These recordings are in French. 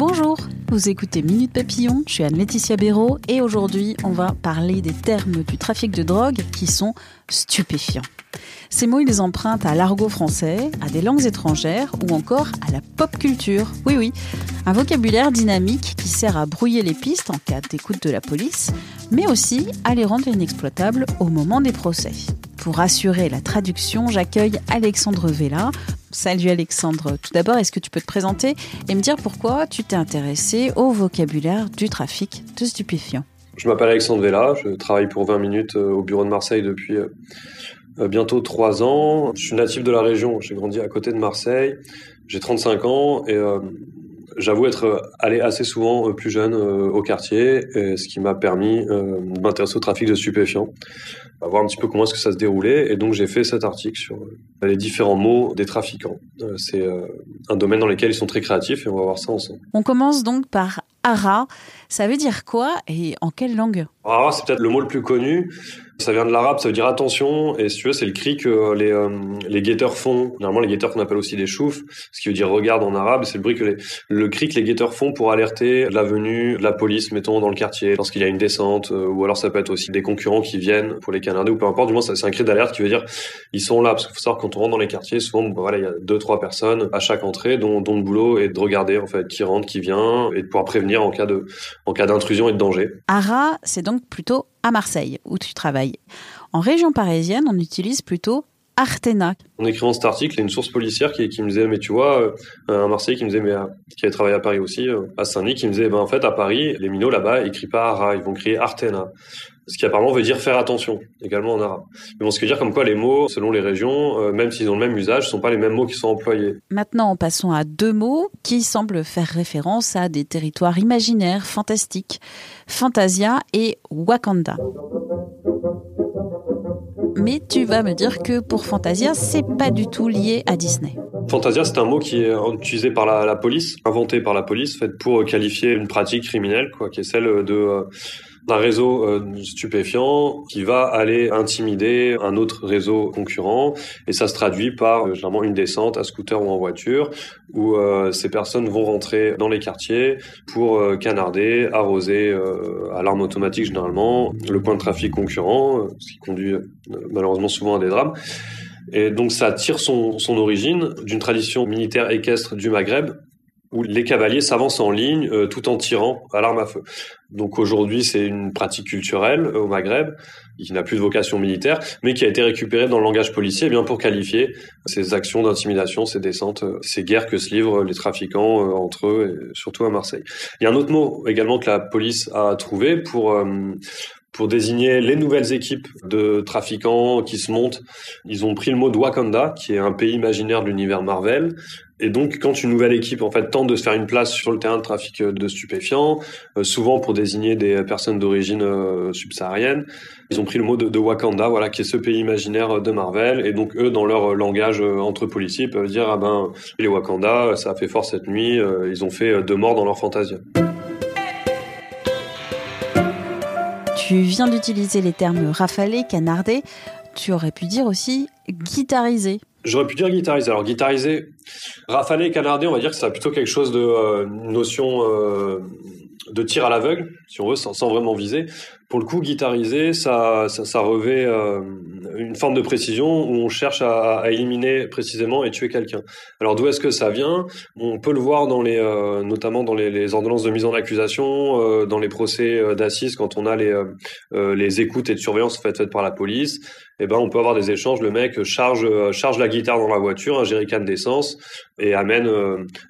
Bonjour, vous écoutez Minute Papillon, je suis Anne-Laetitia Béraud et aujourd'hui on va parler des termes du trafic de drogue qui sont stupéfiants. Ces mots, ils empruntent à l'argot français, à des langues étrangères ou encore à la pop culture. Oui, oui, un vocabulaire dynamique qui sert à brouiller les pistes en cas d'écoute de la police, mais aussi à les rendre inexploitables au moment des procès. Pour assurer la traduction, j'accueille Alexandre Vella. Salut Alexandre. Tout d'abord, est-ce que tu peux te présenter et me dire pourquoi tu t'es intéressé au vocabulaire du trafic de stupéfiants? Je m'appelle Alexandre Vella, je travaille pour 20 minutes euh, au bureau de Marseille depuis euh, euh, bientôt 3 ans. Je suis natif de la région, j'ai grandi à côté de Marseille, j'ai 35 ans et j'avoue être allé assez souvent plus jeune au quartier, ce qui m'a permis de m'intéresser au trafic de stupéfiants voir un petit peu comment est-ce que ça se déroulait. Et donc j'ai fait cet article sur euh, les différents mots des trafiquants. Euh, c'est euh, un domaine dans lequel ils sont très créatifs et on va voir ça ensemble. On commence donc par ara. Ça veut dire quoi et en quelle langue? Ara, c'est peut-être le mot le plus connu. Ça vient de l'arabe, ça veut dire attention, et si tu veux, c'est le cri que les, euh, les guetteurs font. Normalement, les guetteurs qu'on appelle aussi des choufs, ce qui veut dire regarde en arabe, c'est le bruit que les, le cri que les guetteurs font pour alerter la venue de la police, mettons, dans le quartier, lorsqu'il y a une descente, euh, ou alors ça peut être aussi des concurrents qui viennent pour les canarder, ou peu importe, du moins, c'est un cri d'alerte qui veut dire ils sont là, parce qu'il faut savoir quand on rentre dans les quartiers, souvent, bah, voilà, il y a deux, trois personnes à chaque entrée, dont, dont le boulot est de regarder, en fait, qui rentre, qui vient, et de pouvoir prévenir en cas de, en cas d'intrusion et de danger. Ara, c'est donc plutôt à Marseille, où tu travailles. En région parisienne, on utilise plutôt Artena. En écrivant cet article, il y a une source policière qui, me disait, mais tu vois, euh, un Marseillais qui me disait, mais euh, qui avait travaillé à Paris aussi, euh, à Saint-Denis, qui me disait, ben en fait, à Paris, les minots là-bas, ils crient pas Ara, ils vont crier Artena. Ce qui apparemment veut dire faire attention, également en arabe. Mais bon, ce qui veut dire comme quoi les mots, selon les régions, même s'ils ont le même usage, ne sont pas les mêmes mots qui sont employés. Maintenant, passons à deux mots qui semblent faire référence à des territoires imaginaires, fantastiques. Fantasia et Wakanda mais tu vas me dire que pour Fantasia, c'est pas du tout lié à Disney. Fantasia, c'est un mot qui est utilisé par la, police, inventé par la police, fait pour qualifier une pratique criminelle, quoi, qui est celle de euh, d'un réseau euh, stupéfiant qui va aller intimider un autre réseau concurrent et ça se traduit par euh, généralement une descente à scooter ou en voiture où euh, ces personnes vont rentrer dans les quartiers pour canarder, arroser à l'arme automatique généralement le point de trafic concurrent, ce qui conduit malheureusement souvent à des drames. Et donc ça tire son origine d'une tradition militaire équestre du Maghreb où les cavaliers s'avancent en ligne euh, tout en tirant à l'arme à feu. Donc aujourd'hui, c'est une pratique culturelle euh, au Maghreb qui n'a plus de vocation militaire, mais qui a été récupérée dans le langage policier eh bien pour qualifier ces actions d'intimidation, ces descentes, euh, ces guerres que se livrent les trafiquants entre eux, et surtout à Marseille. Il y a un autre mot également que la police a trouvé pour pour désigner les nouvelles équipes de trafiquants qui se montent. Ils ont pris le mot Wakanda, qui est un pays imaginaire de l'univers Marvel. Et donc, quand une nouvelle équipe en fait tente de se faire une place sur le terrain de trafic de stupéfiants, euh, souvent pour désigner des personnes d'origine euh, subsaharienne, ils ont pris le mot de, Wakanda, voilà, qui est ce pays imaginaire de Marvel. Et donc, eux, dans leur langage euh, entre policiers, peuvent dire ah ben les Wakanda, ça a fait fort cette nuit, ils ont fait deux morts dans leur fantasia. Tu viens d'utiliser les termes rafalé, canardé. Tu aurais pu dire aussi guitarisé. J'aurais pu dire guitarisé. Alors guitarisé, rafalé, canardé, on va dire que c'est plutôt quelque chose de euh, notion euh, de tir à l'aveugle, si on veut, sans, vraiment viser. Pour le coup, guitarisé, ça, ça, revêt euh, une forme de précision où on cherche à, éliminer précisément et tuer quelqu'un. Alors d'où est-ce que ça vient? On peut le voir dans les, euh, notamment dans les, ordonnances de mise en accusation, euh, dans les procès d'assises, quand on a les, les écoutes et de surveillance faites, faites par la police. Eh ben, on peut avoir des échanges. Le mec charge, charge la guitare dans la voiture, un jerrycan d'essence, et amène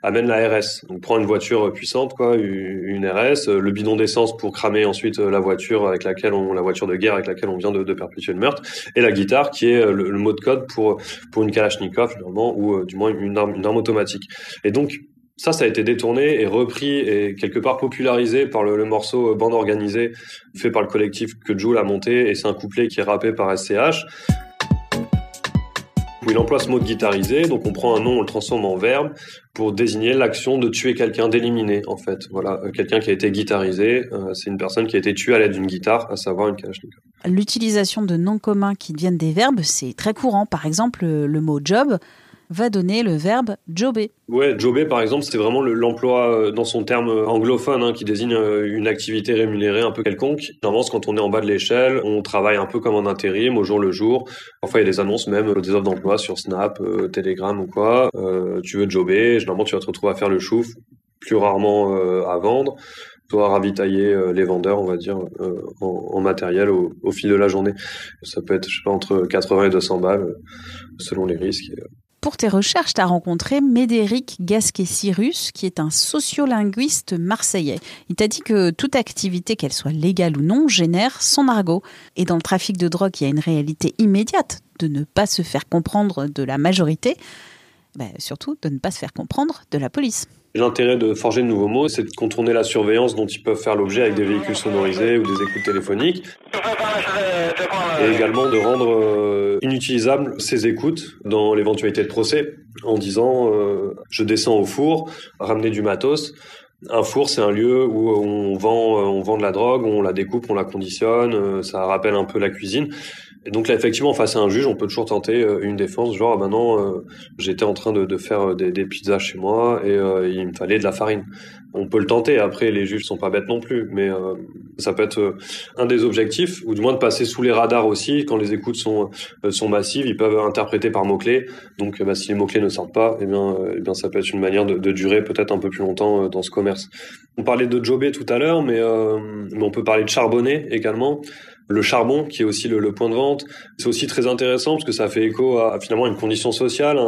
amène la RS. Donc prend une voiture puissante quoi, une RS, le bidon d'essence pour cramer ensuite la voiture avec laquelle on la voiture de guerre avec laquelle on vient de, perpétuer le meurtre et la guitare qui est le, mot de code pour pour une Kalachnikov ou du moins une arme, une arme automatique. Et donc ça, ça a été détourné et repris et quelque part popularisé par le, morceau Bande organisée fait par le collectif que Jules a monté et c'est un couplet qui est rappé par SCH. Où il emploie ce mot de guitariser, donc on prend un nom, on le transforme en verbe pour désigner l'action de tuer quelqu'un, d'éliminer en fait. Voilà, euh, quelqu'un qui a été guitarisé, euh, c'est une personne qui a été tuée à l'aide d'une guitare, à savoir une kalachnikov. L'utilisation de noms communs qui deviennent des verbes, c'est très courant. Par exemple, le mot job va donner le verbe jobber. Ouais, jobber par exemple, c'est vraiment l'emploi euh, dans son terme anglophone hein, qui désigne euh, une activité rémunérée un peu quelconque. Normalement, quand on est en bas de l'échelle, on travaille un peu comme en intérim, au jour le jour. Parfois, il y a des annonces même, euh, des offres d'emploi sur Snap, Telegram ou quoi. tu veux jobber, généralement, tu vas te retrouver à faire le chouf, plus rarement à vendre toi ravitailler les vendeurs, on va dire, en, matériel au, au, fil de la journée. Ça peut être, je sais pas, entre 80 et 200 balles, selon les risques. Pour tes recherches, tu as rencontré Médéric Gasquet-Cyrus, qui est un sociolinguiste marseillais. Il t'a dit que toute activité, qu'elle soit légale ou non, génère son argot. Et dans le trafic de drogue, il y a une réalité immédiate de ne pas se faire comprendre de la majorité, bah, surtout de ne pas se faire comprendre de la police. L'intérêt de forger de nouveaux mots, c'est de contourner la surveillance dont ils peuvent faire l'objet avec des véhicules sonorisés ou des écoutes téléphoniques. Et également de rendre euh, inutilisables ces écoutes dans l'éventualité de procès en disant euh, je descends au four, ramener du matos. Un four, c'est un lieu où on vend, euh, on vend de la drogue, on la découpe, on la conditionne, ça rappelle un peu la cuisine. Et donc là, effectivement, face à un juge, on peut toujours tenter euh, une défense, genre, ah non, euh, j'étais en train de, de faire euh, des, des, pizzas chez moi et il me fallait de la farine. On peut le tenter. Après, les juges sont pas bêtes non plus, mais ça peut être un des objectifs, ou du moins de passer sous les radars aussi. Quand les écoutes sont sont massives, ils peuvent interpréter par mots clés. Donc, bah, si les mots clés ne sortent pas, eh bien, eh bien, ça peut être une manière de, de durer peut-être un peu plus longtemps dans ce commerce. On parlait de jobber tout à l'heure, mais, mais on peut parler de charbonner également le charbon, qui est aussi le, point de vente. C'est aussi très intéressant parce que ça fait écho à, finalement une condition sociale,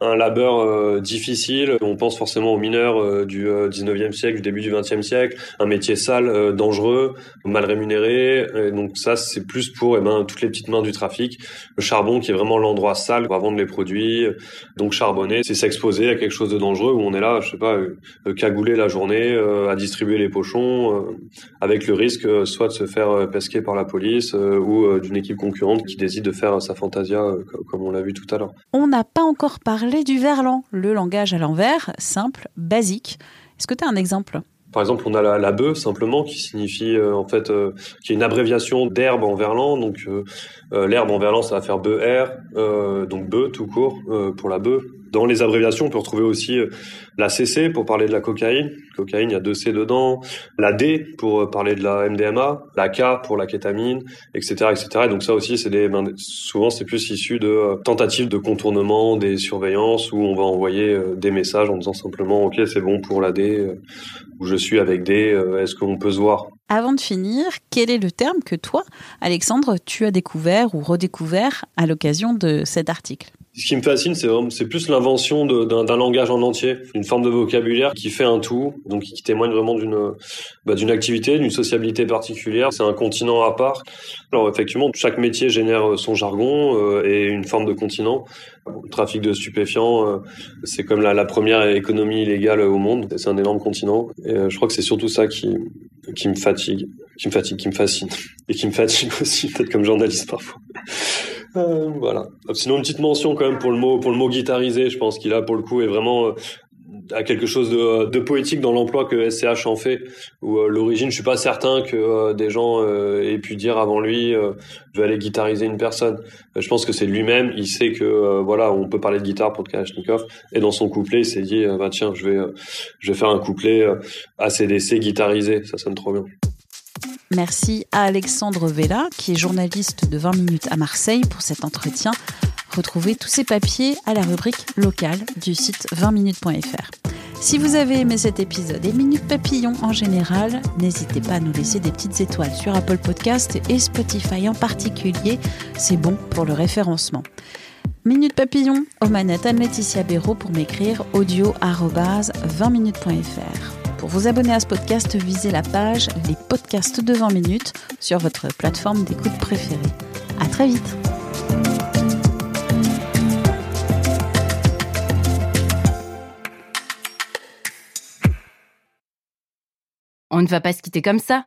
un, labeur euh, difficile. On pense forcément aux mineurs euh, du 19e euh, siècle, du début du 20e siècle, un métier sale, dangereux, mal rémunéré. donc ça, c'est plus pour eh ben, toutes les petites mains du trafic. Le charbon, qui est vraiment l'endroit sale pour vendre les produits. Donc charbonner, c'est s'exposer à quelque chose de dangereux où on est là, je sais pas, cagouler la journée, à distribuer les pochons, avec le risque soit de se faire pesquer par la police euh, ou euh, d'une équipe concurrente qui décide de faire sa fantasia euh, comme on l'a vu tout à l'heure. On n'a pas encore parlé du verlan, le langage à l'envers, simple, basique. Est-ce que tu as un exemple? Par exemple, on a la, la bœuf simplement qui signifie en fait qui est une abréviation d'herbe en verlan. Donc l'herbe en verlan ça va faire bœuf donc bœuf tout court pour la bœuf. Dans les abréviations, on peut retrouver aussi euh, la CC pour parler de la cocaïne. Cocaïne, il y a deux C dedans. La D pour euh, parler de la MDMA. La K pour la kétamine, etc., etc. Et donc ça aussi, c'est des, ben, souvent c'est plus issu de euh, tentatives de contournement des surveillances où on va envoyer des messages en disant simplement, ok, c'est bon pour la D, où je suis avec D, est-ce qu'on peut se voir? Avant de finir, quel est le terme que toi, Alexandre, tu as découvert ou redécouvert à l'occasion de cet article? Ce qui me fascine, c'est c'est plus l'invention d'un langage en entier, une forme de vocabulaire qui fait un tout, donc qui témoigne vraiment d'une bah, d'une activité, d'une sociabilité particulière. C'est un continent à part. Alors effectivement, chaque métier génère son jargon euh, et une forme de continent. Le trafic de stupéfiants, euh, c'est comme la, la, première économie illégale au monde. C'est un énorme continent. Et euh, je crois que c'est surtout ça qui qui me fatigue, qui me fatigue, qui me fascine et qui me fatigue aussi, peut-être comme journaliste parfois. Euh, voilà. Sinon une petite mention quand même pour le mot pour le mot guitarisé. Je pense qu'il a pour le coup est vraiment euh, à quelque chose de, de poétique dans l'emploi que SCH en fait. Ou euh, l'origine, je suis pas certain que des gens aient pu dire avant lui, je vais aller guitariser une personne. je pense que c'est lui-même. Il sait que voilà, on peut parler de guitare pour Kalachnikov. Et dans son couplet, il s'est dit, bah tiens, je vais je vais faire un couplet ACDC guitarisé. Ça sonne trop bien. Merci à Alexandre Vella, qui est journaliste de 20 minutes à Marseille, pour cet entretien. Retrouvez tous ces papiers à la rubrique locale du site 20minutes.fr. Si vous avez aimé cet épisode et Minutes Papillon en général, n'hésitez pas à nous laisser des petites étoiles sur Apple Podcast et Spotify en particulier. C'est bon pour le référencement. Minute Papillon, aux manettes Anne-Laetitia Béraud pour m'écrire audio 20minutes.fr. Pour vous abonner à ce podcast, visez la page Les podcasts de 20 minutes sur votre plateforme d'écoute préférée. À très vite! On ne va pas se quitter comme ça.